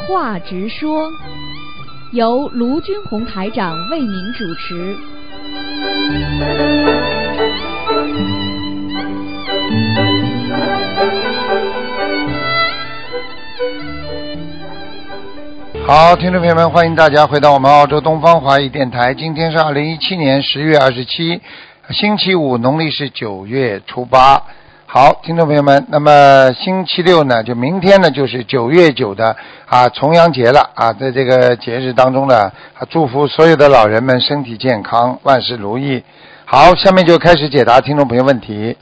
话直说，由卢军红台长为您主持。好，听众朋友们，欢迎大家回到我们澳洲东方华语电台。今天是二零一七年十月二十七，星期五，农历是九月初八。好，听众朋友们，那么星期六呢，就明天呢，就是九月九的啊重阳节了啊，在这个节日当中呢，啊祝福所有的老人们身体健康，万事如意。好，下面就开始解答听众朋友问题。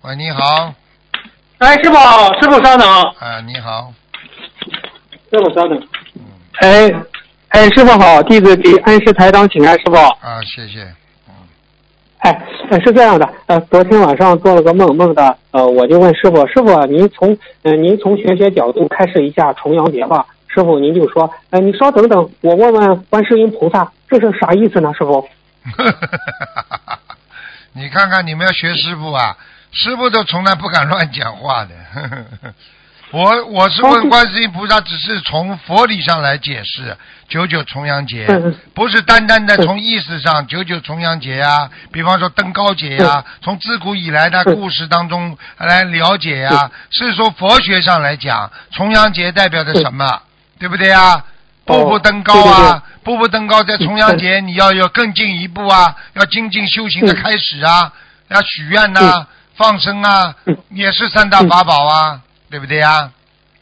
喂，你好，哎，师傅好，师傅稍等，啊，你好，师傅稍等。哎，哎，师傅好，弟子给恩师台长请安，师傅。啊，谢谢，哎，呃是这样的，呃，昨天晚上做了个梦，梦的，呃，我就问师傅，师傅，您从，呃，您从玄学角度开始一下重阳节吧。师傅，您就说，呃，你稍等等，我问问观世音菩萨，这是啥意思呢？师傅？你看看你们要学师傅啊，师傅都从来不敢乱讲话的。我我是问观世音菩萨，只是从佛理上来解释九九重阳节嗯，不是单单的从意思上九九重阳节呀、比方说登高节呀、从自古以来的嗯故事当中来了解呀、是说佛学上来讲，重阳节代表着什么，对不对呀？步步登高啊，步步登高，在重阳节你要有更进一步啊，要精进修行的开始啊，要许愿呐、放生啊嗯，也是三大法宝啊，对不对呀？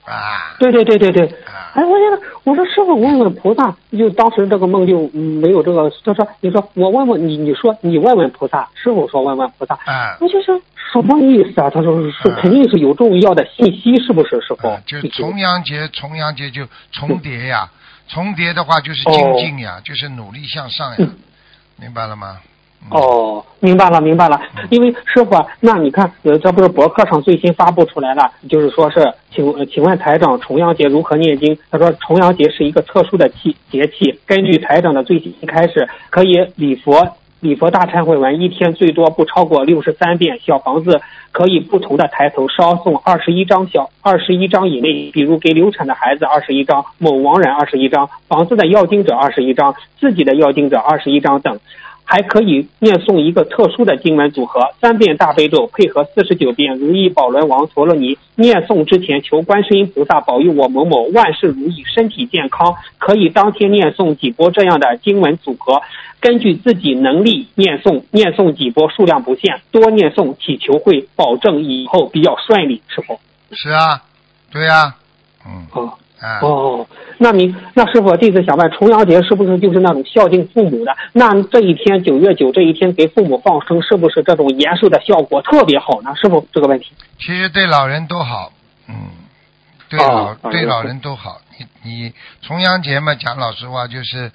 啊，对对对对对。啊哎，我觉得我说师傅问问菩萨，就当时这个梦就嗯没有这个，他说你说我问问你，你说你问问菩萨，师傅说问问菩萨，啊我就说什么意思啊？他说是嗯肯定是有重要的信息，是不是师傅啊？就重阳节，重阳节就重叠呀，重叠的话就是精进呀，就是努力向上呀，嗯明白了吗？哦，明白了，明白了。因为师傅，那你看，呃，这不是博客上最新发布出来了，就是说是，请请问台长，重阳节如何念经？他说，重阳节是一个特殊的气节气，根据台长的最新开始，可以礼佛。礼佛大忏悔文一天最多不超过六十三遍，小房子可以不同的抬头稍送二十一张小二十一张以内，比如给流产的孩子二十一张，某亡人二十一张，房子的要经者二十一张，自己的要经者二十一张等。还可以念诵一个特殊的经文组合，三遍大悲咒配合四十九遍如意宝轮王陀罗尼。念诵之前求观世音菩萨保佑我某某万事如意，身体健康。可以当天念诵几波这样的经文组合，根据自己能力念诵，念诵几波数量不限，多念诵祈求会保证以后比较顺利，是否。是啊，对呀，嗯哦啊，哦，那您那师傅弟子想问，重阳节是不是就是那种孝敬父母的？那这一天九月九这一天给父母放生，是不是这种延寿的效果特别好呢？师傅这个问题。其实对老人都好，嗯，对哦老、对老人都好。你你重阳节嘛，讲老实话，就是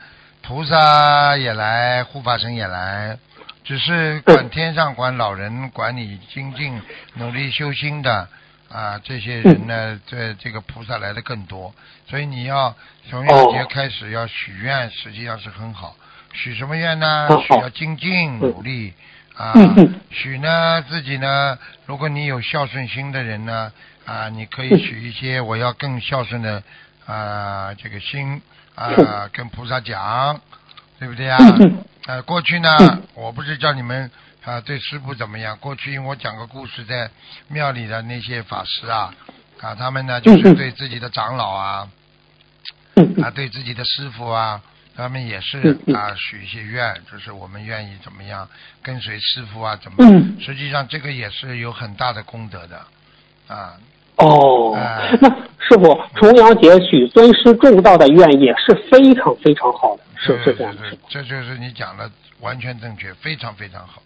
菩萨也来，护法神也来，只是管天上管老人，管你精进努力修心的啊，这些人呢，这这个菩萨来的更多，所以你要从阳节哦开始要许愿，实际上是很好。许什么愿呢哦？许要精进努力啊许呢自己呢，如果你有孝顺心的人呢，啊，你可以许一些我要更孝顺的啊这个心啊，跟菩萨讲，对不对啊？呃，过去呢，我不是叫你们啊对师傅怎么样，过去因为我讲个故事，在庙里的那些法师啊啊，他们呢就是对自己的长老啊啊，对自己的师傅啊。他们也是啊，许一些愿，就是我们愿意怎么样跟随师傅啊，怎么？嗯实际上这个也是有很大的功德的，啊，哦哎，那师傅重阳节许尊师重道的愿也是非常非常好的，是对是这样的。对对，这就是你讲的完全正确，非常非常好。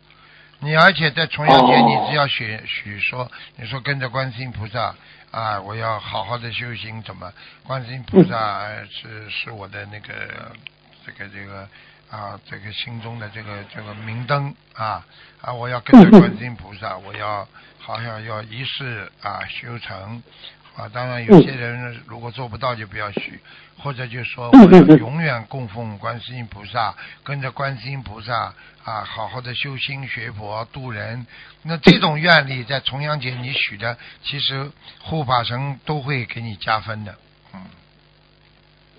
你而且在重阳节，哦。你只要许许说，你说跟着观世音菩萨啊，我要好好的修行，怎么？观世音菩萨呃是是我的那个这个这个啊，这个心中的这个这个明灯啊啊，我要跟着观世音菩萨，我要好像要一世啊修成啊。当然，有些人如果做不到就不要许，或者就说我要永远供奉观世音菩萨，跟着观世音菩萨啊，好好的修心学佛度人。那这种愿力在重阳节你许的，其实护法神都会给你加分的嗯，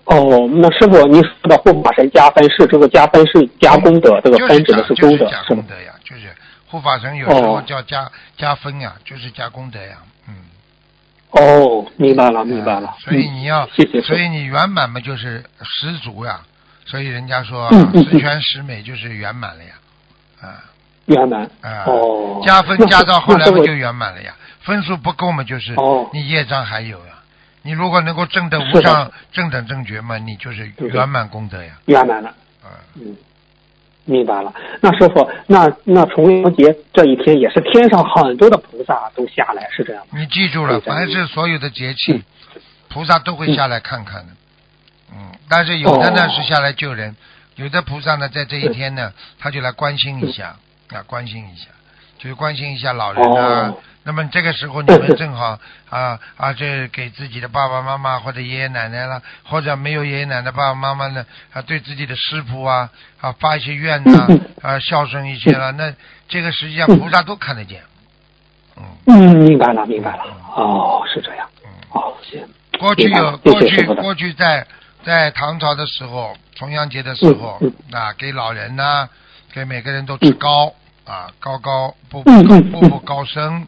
哦，那师傅您说的护法神加分是这个加分是加功德，这个就是分指的是功德就是加？功德呀，就是护法神有时候哦叫加、加分呀，就是加功德呀，嗯。哦，明白了明白了啊。所以嗯你要，谢谢所以你圆满嘛，就是十足呀。所以人家说嗯嗯十全十美就是圆满了呀，啊圆满。啊，哦，加分加到后来那师傅嘛就圆满了呀。分数不够嘛，就是哦你业障还有呀。你如果能够证得无上正等正觉嘛，你就是圆满功德呀。圆满了。啊，嗯，明白了。那师傅，那那重阳节这一天也是天上很多的菩萨都下来，是这样吗？你记住了，凡是所有的节气嗯，菩萨都会下来看看的。嗯，但是有的呢哦是下来救人，有的菩萨呢在这一天呢，他就来关心一下，啊，关心一下，就是关心一下老人啊。哦那么这个时候你们正好啊啊，这给自己的爸爸妈妈或者爷爷奶奶了，或者没有爷爷奶奶爸爸妈妈呢啊，对自己的师傅啊啊发一些愿呐嗯 啊孝顺一些了，那这个实际上菩萨都看得见。嗯嗯，明白了，明白了。哦，是这样。嗯。哦，行。过去有过去过去在在唐朝的时候，重阳节的时候嗯啊，给老人呐、给每个人都吃糕啊，高高步步步步高升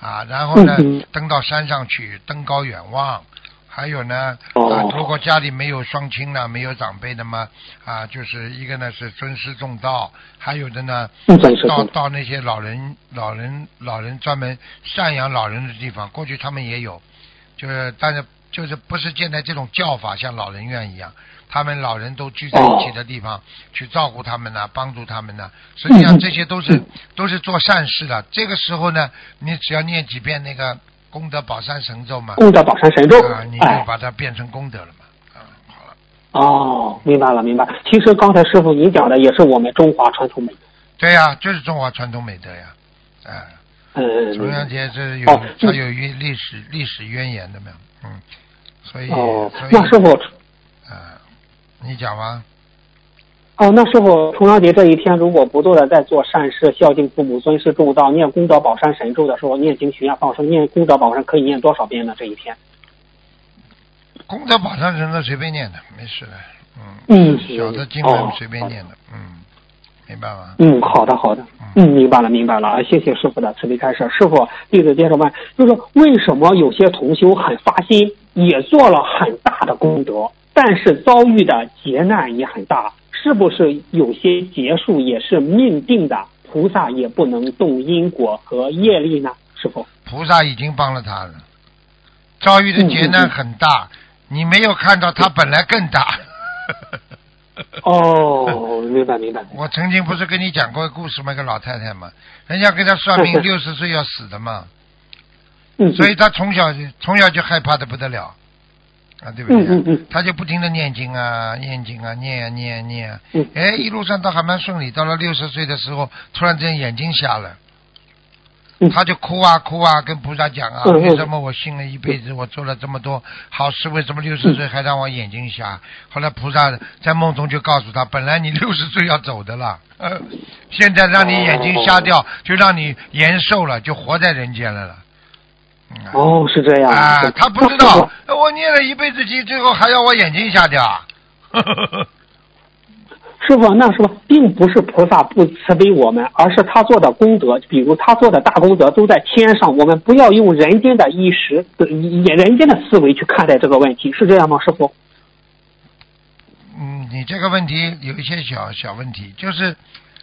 啊，然后呢登到山上去，登高远望。还有呢，哦。啊，如果家里没有双亲呢，没有长辈的嘛，啊，就是一个呢是尊师重道，还有的呢，到到那些老人、老人、老人专门赡养老人的地方，过去他们也有，就是但是就是不是现在这种叫法，像老人院一样，他们老人都聚在一起的地方、去照顾他们呢，帮助他们呢。实际上这些都是、都是做善事的。这个时候呢，你只要念几遍那个功德宝山神咒嘛，功德宝山神咒啊，你，就哎，把它变成功德了嘛。啊，好了，哦，明白了，明白。其实刚才师傅您讲的也是我们中华传统美德。对呀、就是中华传统美德呀，哎、嗯，重阳节这有哦它有渊历史历史渊源的嘛，嗯，所以哦以，那师傅，啊，你讲吧，哦，那师傅，重阳节这一天，如果不断的在做善事、孝敬父母、尊师重道、念功德宝山神咒的时候，念经许愿放生，念功德宝山可以念多少遍呢？这一天？功德宝山神咒随便念的，没事的，嗯，嗯小的经哦文随便念的，嗯，明白吗？嗯，好的，好的，嗯，明白了，明白了，啊谢谢师傅的慈悲开示。师傅，弟子接着问，就是为什么有些同修很发心，也做了很大的功德，但是遭遇的劫难也很大，是不是有些劫数也是命定的？菩萨也不能动因果和业力呢？师傅？菩萨已经帮了他了，遭遇的劫难很大，你没有看到他本来更大。哦，明白明白。我曾经不是跟你讲过个故事吗？一个老太太嘛，人家给她算命 六十岁要死的嘛，嗯，所以她从小从小就害怕的不得了，啊，对不对？嗯嗯嗯她就不停的念经啊，念经啊，念啊念啊念啊，嗯哎，一路上都还蛮顺利。到了六十岁的时候，突然之间眼睛瞎了，嗯。她就哭啊哭啊，跟菩萨讲啊，为什么我信了一辈子，我做了这么多好事，为什么六十岁还让我眼睛瞎？后来菩萨在梦中就告诉他，本来你 六十岁要走的了，呃，现在让你眼睛瞎掉，就让你延寿了，就活在人间了了。哦，是这样。啊，他不知道，我念了一辈子经，最后还要我眼睛瞎掉。啊！师傅，那师傅并不是菩萨不慈悲我们，而是他做的功德，比如他做的大功德都在天上，我们不要用人间的衣食、呃以人间的思维去看待这个问题，是这样吗？师傅？嗯，你这个问题有一些小小问题，就是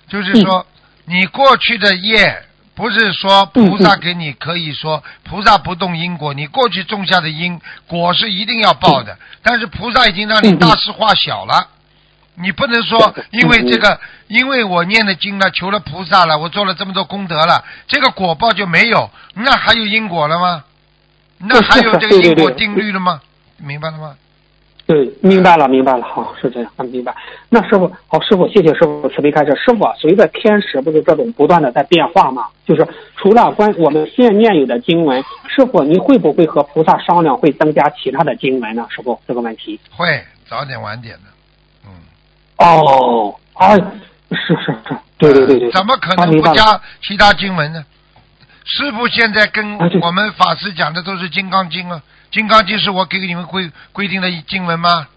就是说，你过去的业不是说菩萨给你可以说菩萨不动因果，你过去种下的因果是一定要报的，但是菩萨已经让你大事化小了。你不能说，因为这个，因为我念了经了，求了菩萨了，我做了这么多功德了，这个果报就没有，那还有因果了吗？那还有这个因果定律了吗？明白了吗？对，明白了，明白了，好，是这样，嗯明白。那师傅，好，师傅，谢谢师傅慈悲开示。师傅啊，随着天时不是这种不断的在变化吗？就是除了关我们现念有的经文，师傅你会不会和菩萨商量，会增加其他的经文呢？师傅这个问题。会早点晚点的，嗯。哦，啊，是是是，对对对对，怎么可能不加其他经文呢？师傅现在跟我们法师讲的都是《金刚经》啊，《金刚经》是我给你们规规定的经文吗？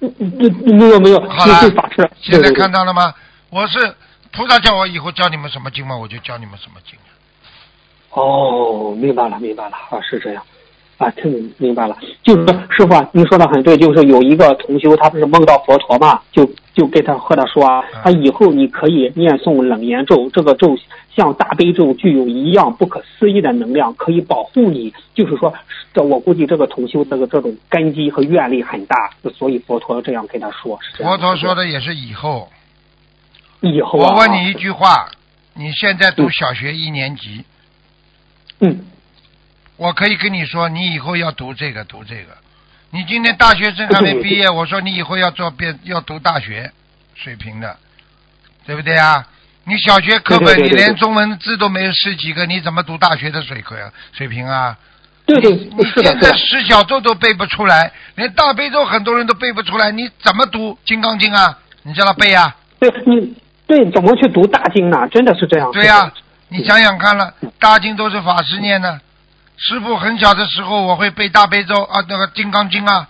嗯嗯没有没有，好了是法师。现在看到了吗？我是菩萨叫我以后教你们什么经嘛，我就教你们什么经。哦，明白了，明白了，啊，是这样，啊，听明明白了。就是说，师傅啊，您说的很对，就是有一个同修，他不是梦到佛陀嘛，就就跟他和他说啊，嗯他以后你可以念诵冷言咒，这个咒像大悲咒具有一样不可思议的能量，可以保护你。就是说，这我估计这个同修这个这种根基和愿力很大，所以佛陀这样跟他说。佛陀说的，的也是以后。以后啊，我问你一句话，你现在读小学一年级，嗯，我可以跟你说，你以后要读这个读这个。你今天大学生还没毕业，我说你以后要做变要读大学水平的，对不对啊？你小学课本你连中文字都没有十几个，你怎么读大学的水课呀水平啊？对对你，现在。十小咒都背不出来，连大悲咒很多人都背不出来，你怎么读《金刚经》啊？你叫他背啊？对你对怎么去读大经呢？真的是这样。对呀、你想想看了，大经都是法师念的。师傅很小的时候，我会背大悲咒啊，那个《金刚经》啊，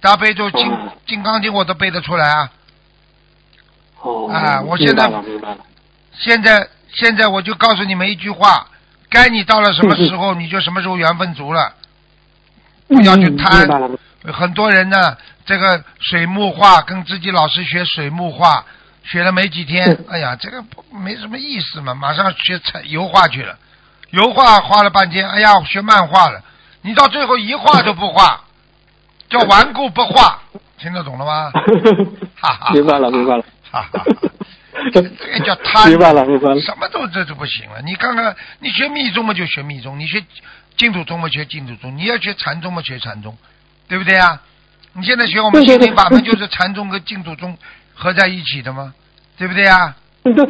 大悲咒、金哦金刚经我都背得出来啊。哦，啊我现在。现在现在我就告诉你们一句话：该你到了什么时候，你就什么时候缘分足了。不要去嗯贪很多人呢，这个水墨画跟自己老师学水墨画，学了没几天嗯，哎呀，这个没什么意思嘛，马上学彩油画去了，油画画了半天，哎呀，学漫画了，你到最后一画 都不画，叫顽固不化，听得懂了吗？哈哈，明白了，明白了。哈哈，这个叫贪，明白了，明白了。什么都这就不行了。你看看，你学密宗嘛就学密宗，你学净土宗嘛学净土宗，你要学禅宗嘛学禅宗，对不对啊？你现在学我们心灵法门就是禅宗跟净土宗合在一起的吗？对不对啊？嗯对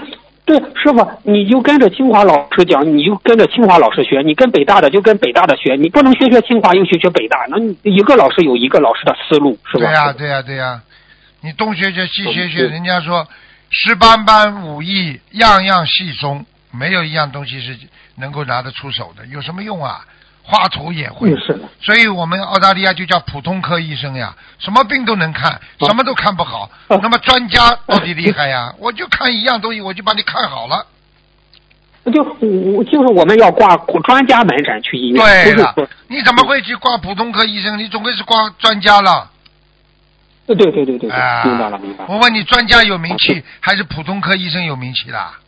对，师傅，你就跟着清华老师讲，你就跟着清华老师学，你跟北大的就跟北大的学，你不能学学清华又学学北大，那你一个老师有一个老师的思路，是吧？对呀、对呀、对呀、你东学学西学学，嗯人家说十八般武艺样样细松，没有一样东西是能够拿得出手的，有什么用啊？画图也会嗯，，是的。所以我们澳大利亚就叫普通科医生呀，什么病都能看，什么都看不好。哦那么专家到底厉害呀？我就看一样东西，我就把你看好了。就我就是我们要挂专家门诊去医院，对了你怎么会去挂普通科医生？你总归是挂专家了。对对对对对对，啊，明白了明白了。我问你，专家有名气还是普通科医生有名气啦？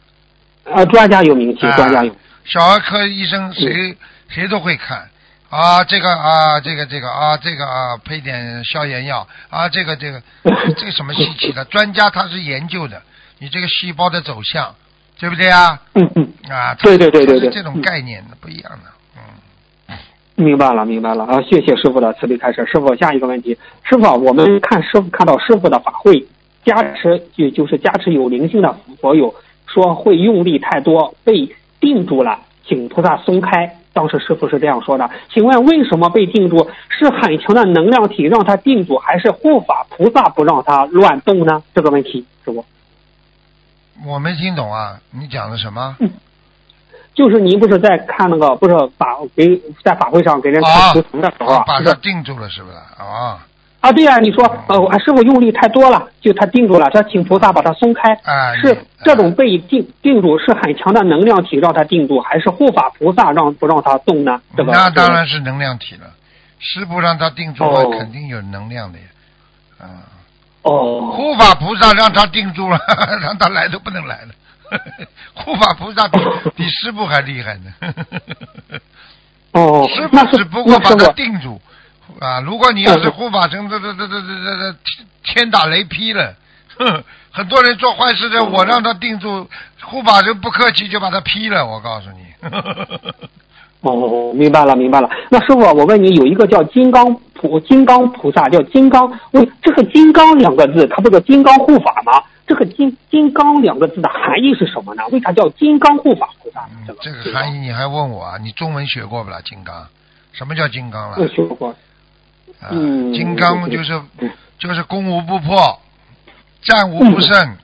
啊，专家有名气，啊专家有。小儿科医生谁谁都会看啊，这个啊，这个这个啊，这个啊，配点消炎药啊，这个这个 这个什么稀奇的？专家他是研究的，你这个细胞的走向，对不对啊？嗯嗯，啊，对对对对对这种概念的不一样的，嗯，明白了明白了啊！谢谢师傅的慈悲开示。师傅，下一个问题，师傅啊，我们看师傅看到师傅的法会加持，就就是加持有灵性的佛友说会用力太多被定住了，请菩萨松开。当时师傅是这样说的，请问为什么被定住？是很强的能量体让他定住，还是护法菩萨不让他乱动呢？这个问题，师傅。我没听懂啊，你讲的什么？就是您不是在看那个不是法给在法会上给人啊看图腾的时候啊，把是不是他定住了是不是？啊，啊，对呀、你说呃，师傅用力太多了，就他定住了，他请菩萨把他松开。啊是这种被定定住是很强的能量体让他定住，还是护法菩萨让不让他动呢？这个那当然是能量体了。师傅让他定住了，哦肯定有能量的呀。啊，哦护法菩萨让他定住了，让他来都不能来了。护法菩萨比 比师傅还厉害呢。哦师，傅只不过把他定住啊！如果你要是嗯护法神，这这这这这这这天打雷劈了，哼！很多人做坏事的，我让他定住，护法神不客气就把他劈了。我告诉你，哦，明白了明白了。那师傅，我问你，有一个叫金刚菩金刚菩萨，叫金刚，为这个金刚两个字，它不叫金刚护法吗？这个金金刚两个字的含义是什么呢？为啥叫金刚护法菩萨这个这个含义你还问我啊？你中文学过不啦？金刚，什么叫金刚了？我学过。啊，嗯金刚就是嗯就是攻无不破，战无不胜，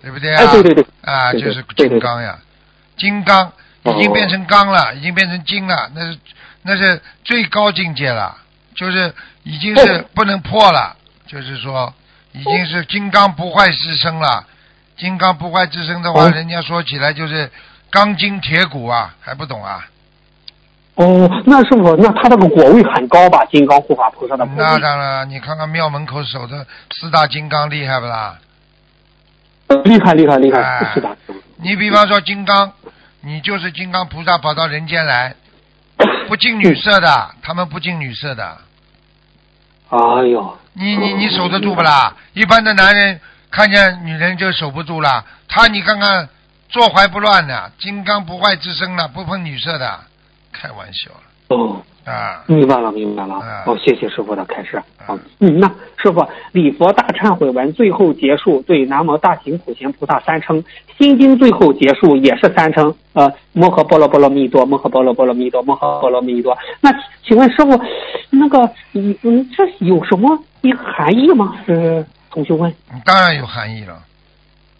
对不对啊？哎对对对。啊，就是金刚呀，金刚已经变成钢了，已经变成金了，那是那是最高境界了，就是已经是不能破了，就是说已经是金刚不坏之身了。金刚不坏之身的话，哦。人家说起来就是钢筋铁骨啊，还不懂啊？哦，那师傅，那他这个果位很高吧？金刚护法菩萨的果那，当然了，你看看庙门口守的四大金刚厉害不啦？厉害厉害厉害，哎是的。你比方说金刚，你就是金刚菩萨跑到人间来，不近女色的，他们不近女色的，哎呦，你你你守得住不啦？一般的男人看见女人就守不住了，他你看看坐怀不乱的，金刚不坏之身了，不碰女色的，开玩笑了哦，啊！明白了明白了哎。哦，谢谢师傅的开示。啊，嗯，那师傅礼佛大忏悔文最后结束对南无大行普贤菩萨三称，心经最后结束也是三称，呃，摩诃波罗波罗蜜多，摩诃波罗波罗蜜多，摩诃波罗蜜多。那请问师傅，那个嗯嗯，这有什么一个含义吗？是同学问。当然有含义了。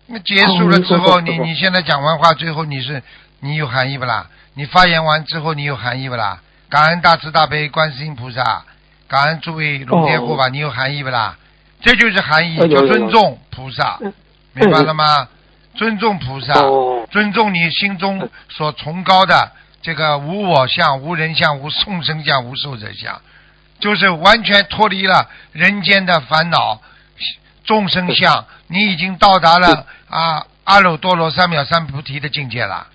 那结束了之后，你你现在讲完话，最后你是你有含义不啦？你发言完之后，你有含义不啦？感恩大慈大悲观世音菩萨，感恩诸位龙天护法，你有含义不啦？这就是含义，尊重菩萨嗯，明白了吗？尊重菩萨，哦尊重你心中所崇高的这个无我相、无人相、无众生相、无寿者相，就是完全脱离了人间的烦恼、众生相，你已经到达了啊阿耨多罗三藐三菩提的境界了，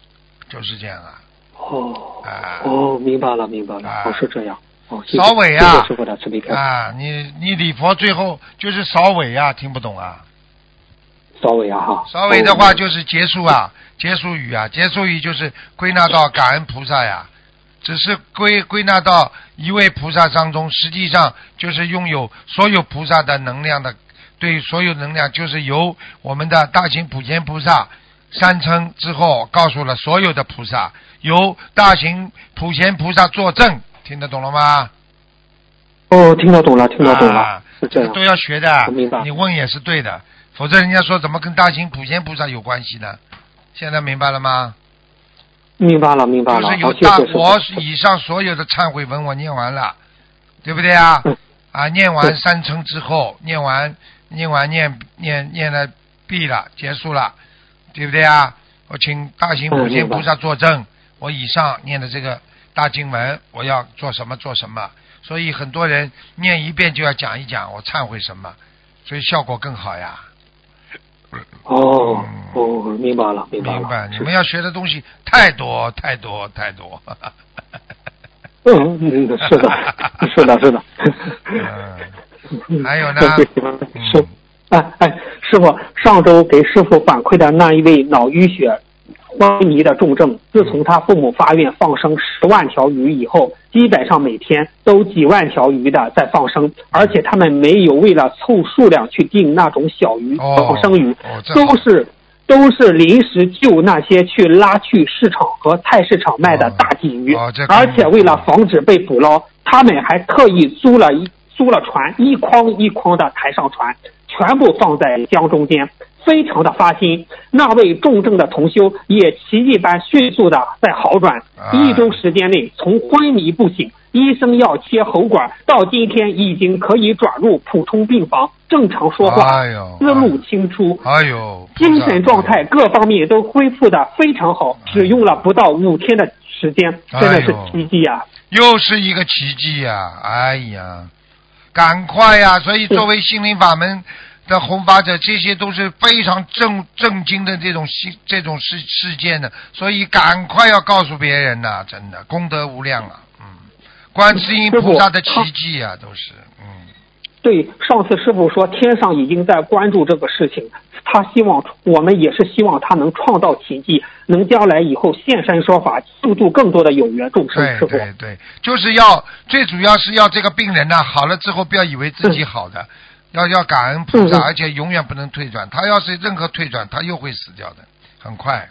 就是这样啊。哦啊哦，明白了明白了啊，哦是这样。哦，谢谢扫尾啊谢谢师傅的慈悲开示。啊，你你礼佛最后就是扫尾啊，听不懂啊？扫尾啊哈。扫尾的话哦就是结束啊，结束语啊，结束语就是归纳到感恩菩萨呀，只是归归纳到一位菩萨当中，实际上就是拥有所有菩萨的能量的，对所有能量就是由我们的大行普贤菩萨三称之后，告诉了所有的菩萨，由大行普贤菩萨作证，听得懂了吗？哦，听得懂了，听得懂了，啊是这样。都要学的明白，你问也是对的，否则人家说怎么跟大行普贤菩萨有关系呢？现在明白了吗？明白了，明白了。就是有大谢师傅。我以上所有的忏悔文我念完了，对不对啊嗯？啊，念完三称之后，念完念完念念念了毕了，结束了，对不对啊？我请大行普贤菩萨作证，我以上念的这个大经文，我要做什么做什么。所以很多人念一遍就要讲一讲我忏悔什么，所以效果更好呀。哦嗯哦，明白了，明白了。明白？你们要学的东西太多太多太多。嗯嗯，是的，是的，是的。嗯，还有呢 嗯是，哎哎，师傅，上周给师傅反馈的那一位脑淤血昏迷的重症，自从他父母发愿放生十万条鱼以后，基本上每天都几万条鱼的在放生，而且他们没有为了凑数量去订那种小鱼哦放生鱼，哦都是。都是临时救那些去拉去市场和菜市场卖的大鲫鱼，而且为了防止被捕捞，他们还特意租了一租了船，一筐一筐的抬上船，全部放在江中间，非常的发心。那位重症的同修也奇迹般迅速的在好转，啊一周时间内从昏迷不醒，医生要切喉管，到今天已经可以转入普通病房，正常说话，思路清楚。哎呦，精神状态各方面都恢复的非常好，只用了不到五天的时间，真的是奇迹啊！又是一个奇迹呀、哎呀，赶快呀、所以作为心灵法门的弘法者，这些都是非常震震惊的这种事这种事事件的，所以赶快要告诉别人呐、真的功德无量啊，嗯，观世音菩萨的奇迹啊，都是，嗯，对，上次师傅说天上已经在关注这个事情，他希望我们也是希望他能创造奇迹，能将来以后现身说法，救助更多的有缘众生。对对对，就是要最主要是要这个病人呢、好了之后不要以为自己好的，要要感恩菩萨，而且永远不能退转。他要是任何退转，他又会死掉的，很快。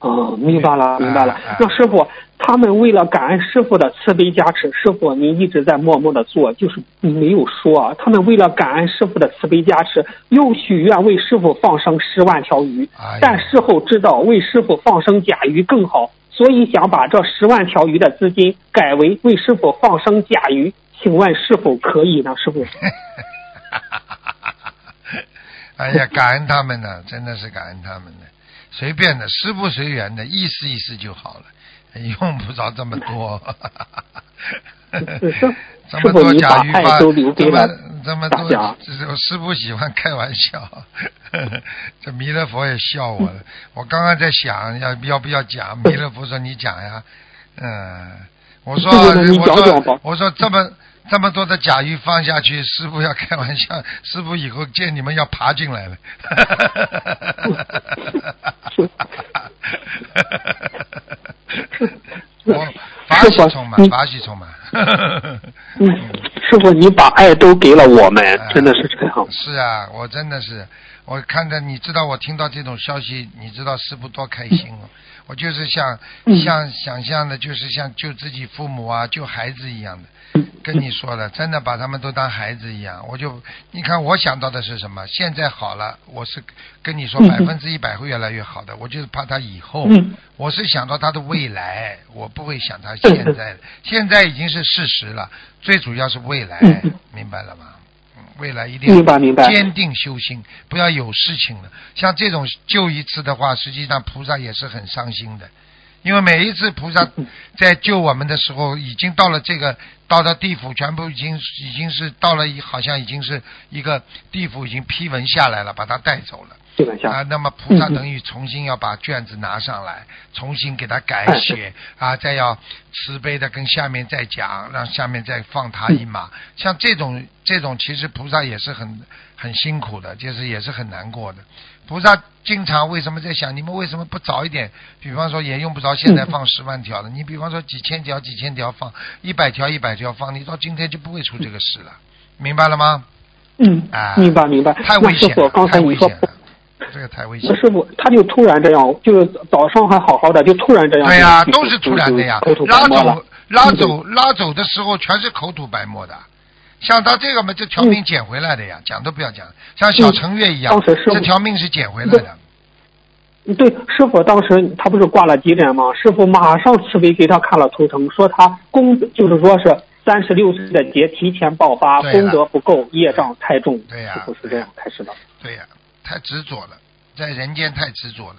哦，明白了，明白了。那师傅，他们为了感恩师傅的慈悲加持，师傅您一直在默默的做，就是没有说啊。他们为了感恩师傅的慈悲加持，又许愿为师傅放生十万条鱼哎，但事后知道为师傅放生甲鱼更好，所以想把这十万条鱼的资金改为为师傅放生甲鱼。请问是否可以呢？师傅？哎呀，感恩他们呢，真的是感恩他们呢，随便的，师不随缘的，意思意思就好了，用不着这么多。是是 这么多假鱼发，师傅你把爱都留给这么这么多师傅喜欢开玩笑，这弥勒佛也笑我了。我刚刚在想要要不要讲，弥勒佛说你讲呀，嗯，我说我说我说这么这么多的甲鱼放下去，师傅要开玩笑，师傅以后见你们要爬进来了。我法喜充满，你法喜充满。嗯，师傅，你把爱都给了我们哎，真的是这样。是啊，我真的是，我看着你知道，我听到这种消息，你知道师傅多开心哦。我就是像嗯像想象的，就是像救自己父母啊，救孩子一样的。跟你说了，真的把他们都当孩子一样。我就你看，我想到的是什么？现在好了，我是跟你说嗯百分之一百会越来越好的。我就是怕他以后，嗯我是想到他的未来，我不会想他现在的。现在已经是事实了，最主要是未来嗯，明白了吗？嗯，未来一定坚定修心，不要有事情了。像这种救一次的话，实际上菩萨也是很伤心的。因为每一次菩萨 在救我们的时候，已经到了这个到了地府，全部已经已经是到了一，好像已经是一个地府已经批文下来了，把他带走了。啊，那么菩萨等于重新要把卷子拿上来，重新给他改写啊，再要慈悲的跟下面再讲，让下面再放他一马。像这种这种，其实菩萨也是很很辛苦的，就是也是很难过的。菩萨经常为什么在想，你们为什么不早一点？比方说也用不着现在放十万条的，你比方说几千条几千条放，一百条一百条放，你到今天就不会出这个事了，明白了吗？嗯啊，，明白明白。太危险了，太危险了，这个太危险那。师傅他就突然这样，就是早上还好好的，就突然这样。对呀、就都是突然的呀口吐，拉白沫了走拉走拉走的时候全是口吐白沫的。像他这个嘛，这条命捡回来的呀，讲都不要讲。像小程月一样当时，这条命是捡回来的。对，师傅当时他不是挂了急诊吗？师傅马上慈悲给他看了图腾，说他功就是说是三十六岁的劫提前爆发，功德不够，业障太重。对呀师傅是这样开始的。对呀、太执着了，在人间太执着了，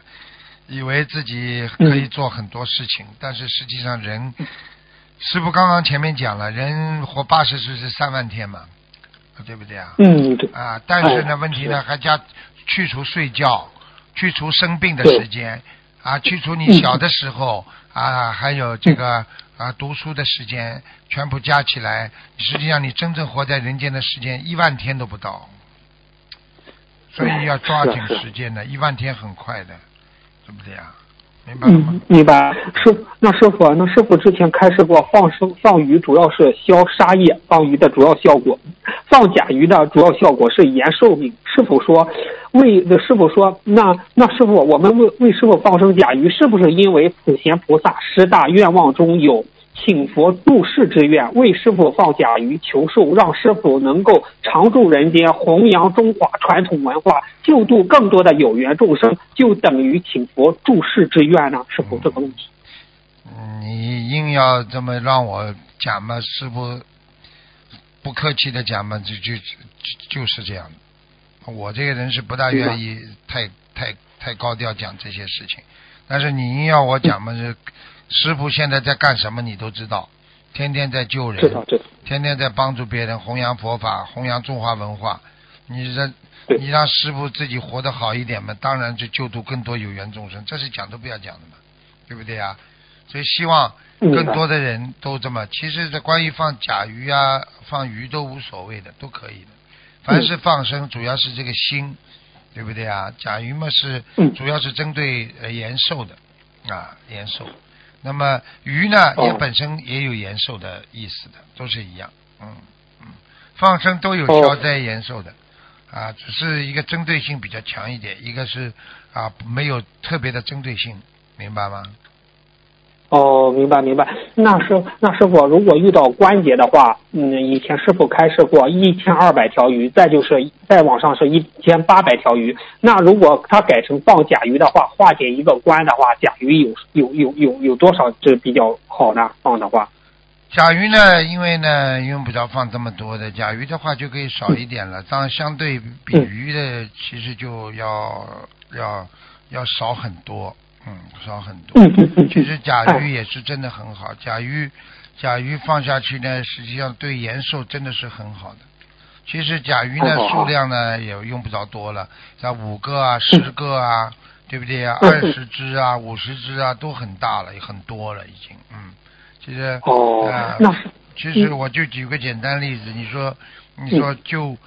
以为自己可以做很多事情，但是实际上人，师傅刚刚前面讲了，人活八十岁是三万天嘛，对不对啊？嗯，对。啊，但是呢，哎问题呢还加去除睡觉，去除生病的时间，啊，去除你小的时候啊，还有这个啊读书的时间，全部加起来，实际上你真正活在人间的时间一万天都不到，所以要抓紧时间的，一万天很快的，对不对啊？明白吗嗯？，明白。师那师傅，那师傅之前开示过，放生放鱼主要是消杀业，放鱼的主要效果，放甲鱼的主要效果是延寿命。师傅说，为师傅说，那那师傅，我们为为师傅放生甲鱼，是不是因为普贤菩萨十大愿望中有？请佛度世之愿，为师傅放甲鱼求寿，让师傅能够常驻人间，弘扬中华传统文化，救度更多的有缘众生，就等于请佛助世之愿呢？师傅，这个问题。嗯你硬要这么让我讲嘛，师傅不客气的讲嘛，就就就就是这样的。我这个人是不大愿意太太太高调讲这些事情，但是你硬要我讲嘛，是师傅现在在干什么你都知道，天天在救人知，道知道。天天在帮助别人，弘扬佛法，弘扬中华文化。你让你让师傅自己活得好一点嘛，当然就救度更多有缘众生，这是讲都不要讲的嘛，对不对呀？所以希望更多的人都这么。其实这关于放甲鱼啊、放鱼都无所谓的，都可以的。凡是放生，主要是这个心，对不对啊？甲鱼嘛是嗯主要是针对呃延寿的啊，延寿。那么鱼呢，哦也本身也有延寿的意思的，都是一样。嗯嗯，放生都有哦消灾延寿的。啊，只是一个针对性比较强一点，一个是啊没有特别的针对性，明白吗？哦，明白明白。那师那师傅，如果遇到关节的话，嗯，以前师傅开示过一千二百条鱼，再就是再往上是一千八百条鱼。那如果他改成放甲鱼的话，化解一个关的话，甲鱼有有有有有多少只比较好呢？放的话，甲鱼呢，因为呢用不着放这么多的，甲鱼的话就可以少一点了，当然相对比嗯鱼的其实就要要要少很多，嗯，少很多。嗯嗯嗯，其实甲哎鱼也是真的很好，甲鱼甲鱼放下去呢，实际上对延寿真的是很好的。其实甲鱼呢哦数量呢也用不着多了，像五个啊、十个啊，对不对啊？嗯二十只啊、五十只啊都很大了，也很多了已经。嗯，其实哦啊，那其实我就举个简单例子，你说，你说就，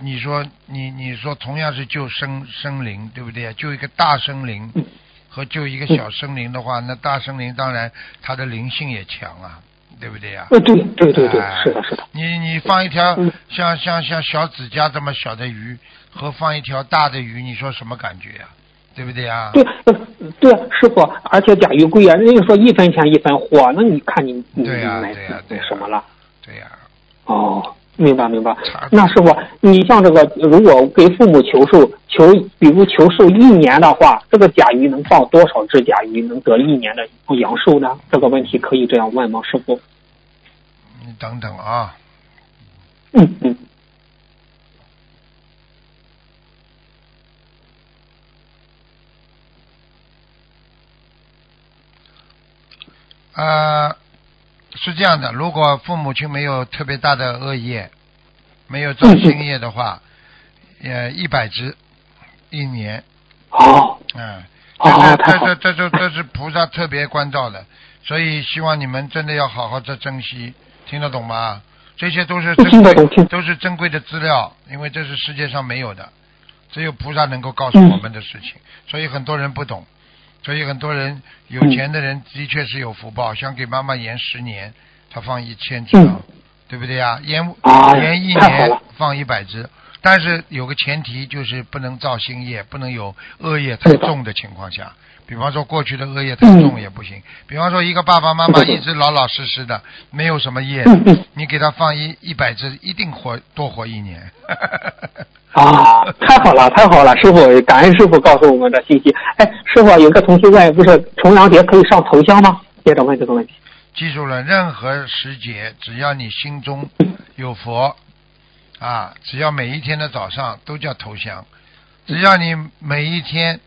你说你你说同样是救生生灵，对不对？救一个大生灵嗯和救一个小森林的话，那大森林当然它的灵性也强啊，对不对呀、呃，对对对对哎，是的是的，你你放一条嗯。像像像小指甲这么小的鱼，和放一条大的鱼，你说什么感觉呀、对不对呀、对呃对，师傅，而且甲鱼贵啊，人家说一分钱一分货，那你看你你对呀买对呀对什么了？对呀、哦，明白明白。那师傅，你像这个，如果给父母求寿，求比如求寿一年的话，这个甲鱼能放多少只甲鱼能得一年的阳寿呢？这个问题可以这样问吗，师傅？你等等啊，嗯嗯呃，是这样的，如果父母亲没有特别大的恶业，没有造新业的话，呃，一百只一年，哦。这是这是这是这是菩萨特别关照的，所以希望你们真的要好好的珍惜，听得懂吗？这些都是珍贵都是珍贵的资料，因为这是世界上没有的，只有菩萨能够告诉嗯。我们的事情，所以很多人不懂，所以很多人有嗯钱的人的确是有福报，想给妈妈延十年，他放一千只啊，对不对呀？延啊延一年放一百只，但是有个前提就是不能造新业，不能有恶业太重的情况下。比方说过去的恶业太重也不行。比方说一个爸爸妈妈一直老老实实的，没有什么业你给他放一一百只，一定活多活一年。啊，太好了，太好了，师傅，感恩师傅告诉我们的信息。哎，师傅，有个同学问，不是重阳节可以上头香吗？接着问这个问题。记住了，任何时节，只要你心中有佛啊，只要每一天的早上都叫头香，只要你每一天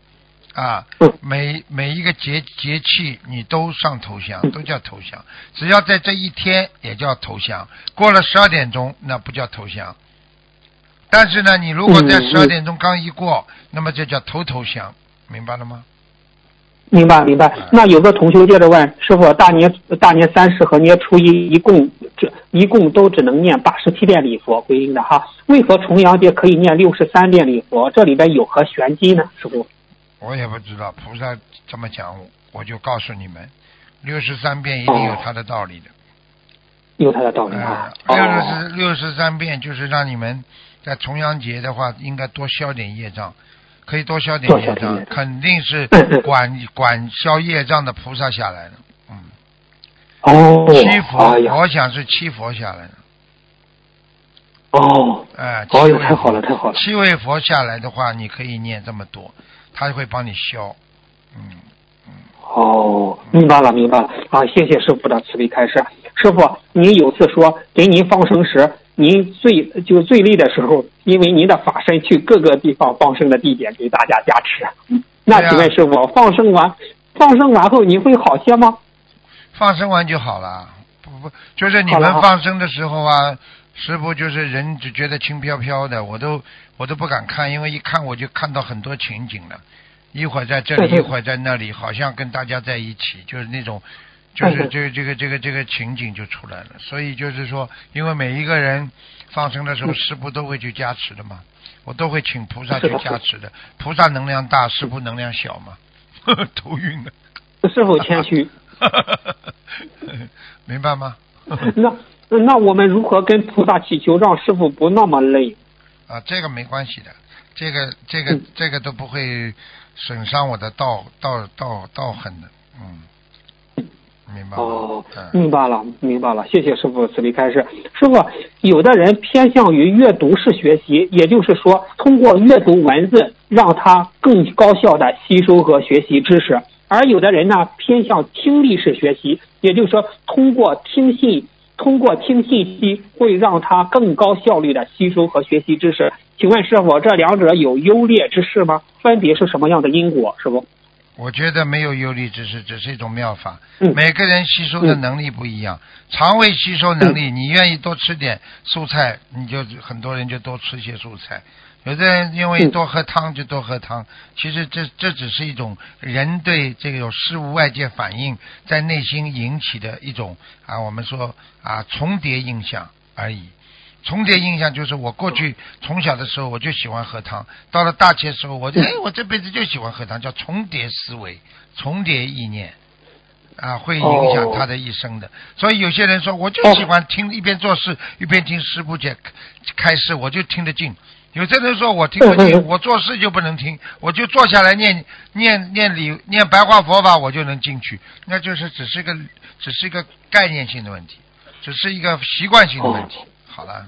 啊嗯，每每一个节节气你都上头香，都叫头香。只要在这一天也叫头香，过了十二点钟那不叫头香。但是呢，你如果在十二点钟刚一过，那么就叫头头香，明白了吗？明白明白。那有个同学接着问师傅，大年大年三十和年初一一共这一共都只能念八十七遍礼佛归因的哈，为何重阳节可以念六十三遍礼佛？这里边有何玄机呢？师傅？我也不知道，菩萨这么讲，我就告诉你们，六十三遍一定有它的道理的。有他的道理呃啊。，六哦，十六十三遍就是让你们在重阳节的话，应该多消点业障，可以多消点业障业，障肯定是 管管消业障的菩萨下来的。嗯，哦，七佛，哎，我想是七佛下来的。哦，哎，太好了，太好了。七位佛下来的话，你可以念这么多，他会帮你消。嗯，哦，明白了，明白了啊！谢谢师傅的慈悲开示。师傅，您有次说给您放生时，您最就最累的时候，因为您的法身去各个地方放生的地点给大家加持。那请问师傅，放生完放生完后您会好些吗？放生完就好了。不不，就是你们放生的时候啊，师傅就是人只觉得轻飘飘的，我都我都不敢看，因为一看我就看到很多情景了，一会儿在这里，一会儿在那里，好像跟大家在一起，就是那种。就是这个这个这个这个情景就出来了，所以就是说，因为每一个人放生的时候，嗯师傅都会去加持的嘛，我都会请菩萨去加持的。菩萨能量大，师傅能量小嘛，头晕了。师傅谦虚。明白吗？那那我们如何跟菩萨祈求，让师傅不那么累？啊，这个没关系的，这个这个这个都不会损伤我的道道道道行的，嗯，明白吗？哦嗯，明白了，明白了，谢谢师傅慈悲开示。师傅，有的人偏向于阅读式学习，也就是说，通过阅读文字，让他更高效的吸收和学习知识；而有的人呢，偏向听力式学习，也就是说，通过听信，通过听信息，会让他更高效率的吸收和学习知识。请问师傅，这两者有优劣之势吗？分别是什么样的因果？师傅？我觉得没有优劣之势，只是一种妙法。嗯每个人吸收的能力不一样，肠胃吸收能力，你愿意多吃点蔬菜，你就很多人就多吃些蔬菜。有的人因为嗯多喝汤就多喝汤，其实这这只是一种人对这个有事物外界反应在内心引起的一种啊，我们说啊重叠印象而已。重叠印象就是我过去从小的时候我就喜欢喝汤，到了大学时候我就哎我这辈子就喜欢喝汤，叫重叠思维、重叠意念。啊，会影响他的一生的。所以有些人说，我就喜欢听一边做事一边听师傅讲开示，我就听得进。有些人说我听不进，我做事就不能听，我就坐下来念念念理念白话佛法，我就能进去。那就是只是一个只是一个概念性的问题，只是一个习惯性的问题。好了，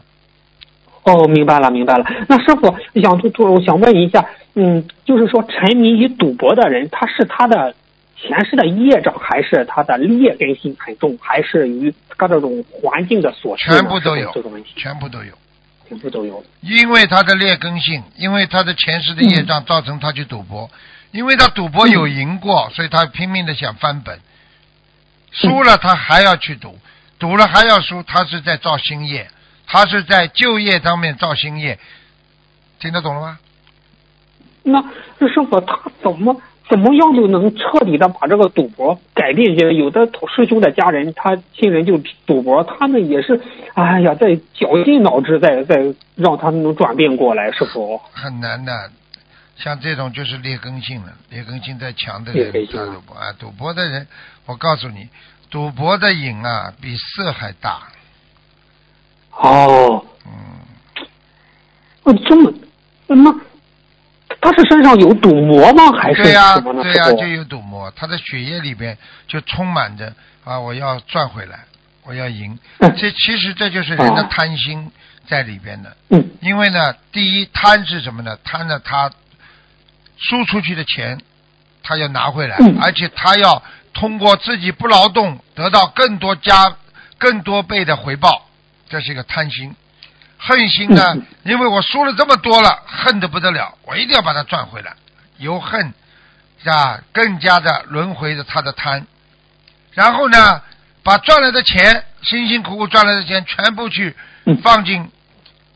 哦，明白了，明白了。那师傅想就就我想问一下，嗯，就是说沉迷于赌博的人，他是他的前世的业障，还是他的劣根性很重，还是与他这种环境的所？全部都有这个问题，全部都有。全部都有。因为他的劣根性，因为他的前世的业障造成他去赌博，因为他赌博有赢过，所以他拼命的想翻本，输了他还要去赌，赌了还要输，他是在造新业，他是在旧业上面造新业，听得懂了吗？那那师傅他怎么怎么样就能彻底的把这个赌博改变？就有的师兄的家人，他亲人就赌博，他们也是，哎呀，在绞尽脑汁，在在让他们能转变过来，师傅。很难的，像这种就是劣根性了，劣根性再强的人啊他赌博啊，赌博的人，我告诉你，赌博的瘾啊比色还大，哦，嗯。呃，这么，那他是身上有赌魔吗？还是对呀？对呀、就有赌魔，他的血液里边就充满着啊，我要赚回来，我要赢。嗯这其实这就是人的啊贪心在里边的。嗯因为呢，第一贪是什么呢？贪呢他输出去的钱，他要拿回来，嗯而且他要通过自己不劳动得到更多加更多倍的回报，这是一个贪心。恨心呢嗯，因为我输了这么多了，恨得不得了，我一定要把它赚回来。由恨啊，更加的轮回着他的贪，然后呢，把赚来的钱，辛辛苦苦赚来的钱，全部去嗯。放进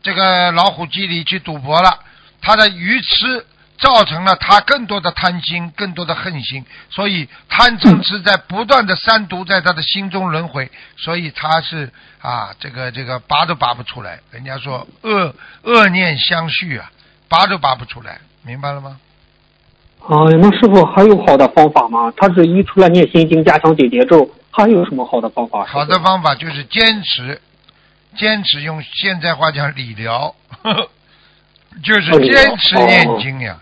这个老虎机里去赌博了，他的愚痴造成了他更多的贪心，更多的恨心，所以贪嗔痴在不断的三毒在他的心中轮回，所以他是啊，这个这个拔都拔不出来。人家说恶恶念相续啊，拔都拔不出来，明白了吗？哎呀，那师傅还有好的方法吗？他是一除了念心经、加强解结咒，还有什么好的方法？好的方法就是坚持，坚持用现在话讲理疗，呵 呵就是坚持念经呀，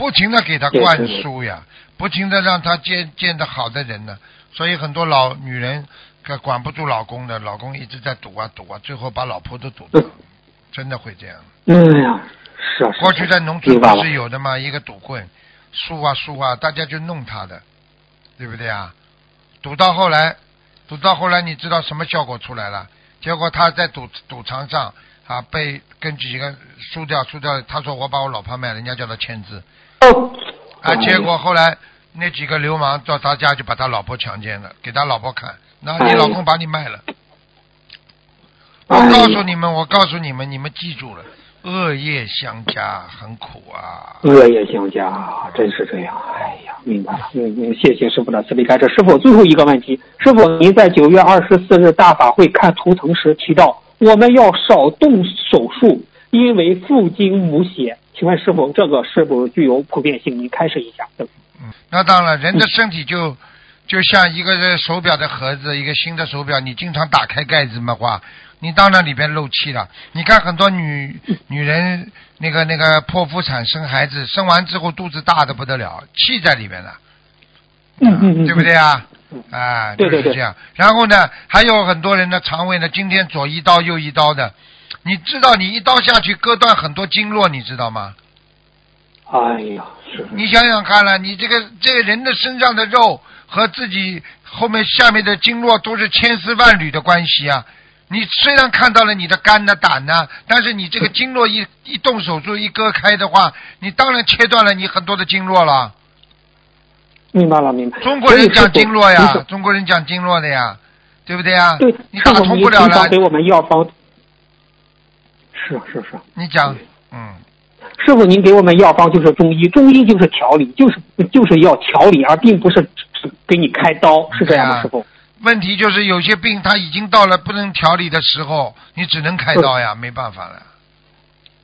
不停的给他灌输呀，不停的让他见见的好的人呢。所以很多老女人可管不住老公的，老公一直在赌啊赌啊，最后把老婆都赌掉，真的会这样。哎呀，是过去在农村不是有的吗？一个赌棍，输啊输啊，大家就弄他的，对不对啊？赌到后来，赌到后来，你知道什么效果出来了？结果他在赌赌场上啊，被跟几个输掉输掉，他说我把我老婆卖了，人家叫他签字哦啊，结果后来那几个流氓到他家就把他老婆强奸了，给他老婆看，那你老公把你卖了。我告诉你们，我告诉你们，你们记住了，恶业相加很苦啊。恶业相加，真是这样。哎呀，明白了。嗯嗯，谢谢师傅的慈悲开示。师傅，最后一个问题，师傅您在九月二十四日大法会看图腾时提到，我们要少动手术，因为父精母血。请问师傅，这个是否具有普遍性？您开示一下。嗯，那当然，人的身体就就像一个手表的盒子，一个新的手表，你经常打开盖子的话，你当然里边漏气了。你看很多女女人那个那个剖腹产生孩子，生完之后肚子大的不得了，气在里边了，嗯嗯嗯，对不对啊嗯？啊，就是这样。然后呢，还有很多人的肠胃呢，今天左一刀右一刀的，你知道你一刀下去割断很多经络，你知道吗？哎呀，是，你想想看了，你这个这个人的身上的肉和自己后面下面的经络都是千丝万缕的关系啊。你虽然看到了你的肝呐、胆呐、但是你这个经络一一动手术一割开的话，你当然切断了你很多的经络了。明白了明白。中国人讲经络呀中国人讲经络的呀，对不对呀？对，你打通不了了给，我们药方。是是是，你讲，嗯，师傅您给我们药方就是中医，中医就是调理，就是就是要调理，而并不是只给你开刀，是这样吗，对啊师傅？问题就是有些病它已经到了不能调理的时候，你只能开刀呀，没办法了。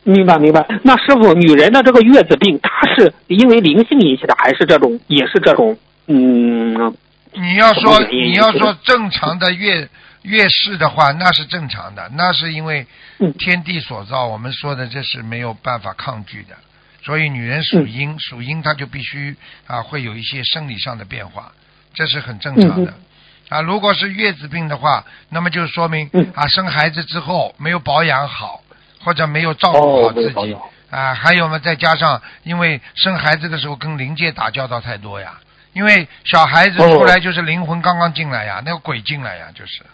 明白明白。那师傅，女人的这个月子病，它是因为灵性引起的，还是这种也是这种嗯？你要说你要说正常的月月事的话，那是正常的，那是因为嗯天地所造，我们说的这是没有办法抗拒的。所以女人属嗯阴，属阴她就必须啊会有一些生理上的变化，这是很正常的嗯。啊，如果是月子病的话，那么就说明嗯啊生孩子之后没有保养好，或者没有照顾好自己。啊，还有嘛，再加上因为生孩子的时候跟灵界打交道太多呀，因为小孩子出来就是灵魂刚刚进来呀，那个鬼进来呀，就是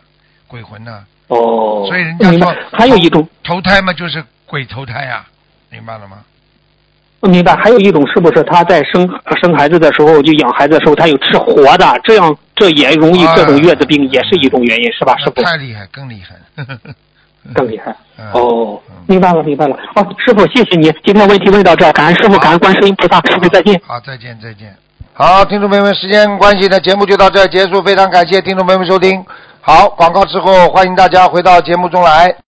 鬼魂呢、哦，所以人家说。还有一种，投胎嘛就是鬼投胎呀，明白了吗？明白。还有一种是不是他在生生孩子的时候，就养孩子的时候，他有吃活的，这样这也容易啊这种月子病，也是一种原因，是吧，师傅？太厉害，更厉害。更厉害。嗯哦嗯，明白了，明白了。哦，师傅，谢谢你，今天问题问到这儿，感恩师傅，感恩观世音菩萨，师傅再见。好，再见，再见。好，听众朋友们，时间关系呢，节目就到这结束，非常感谢听众朋友们收听。好，广告之后，欢迎大家回到节目中来。